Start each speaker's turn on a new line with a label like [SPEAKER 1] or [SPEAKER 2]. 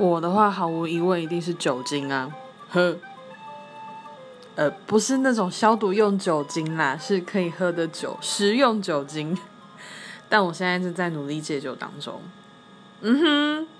[SPEAKER 1] 我的话毫无疑问一定是酒精啊。喝呃不是那种消毒用酒精啦是可以喝的酒食用酒精。但我现在正在努力戒酒当中。嗯哼。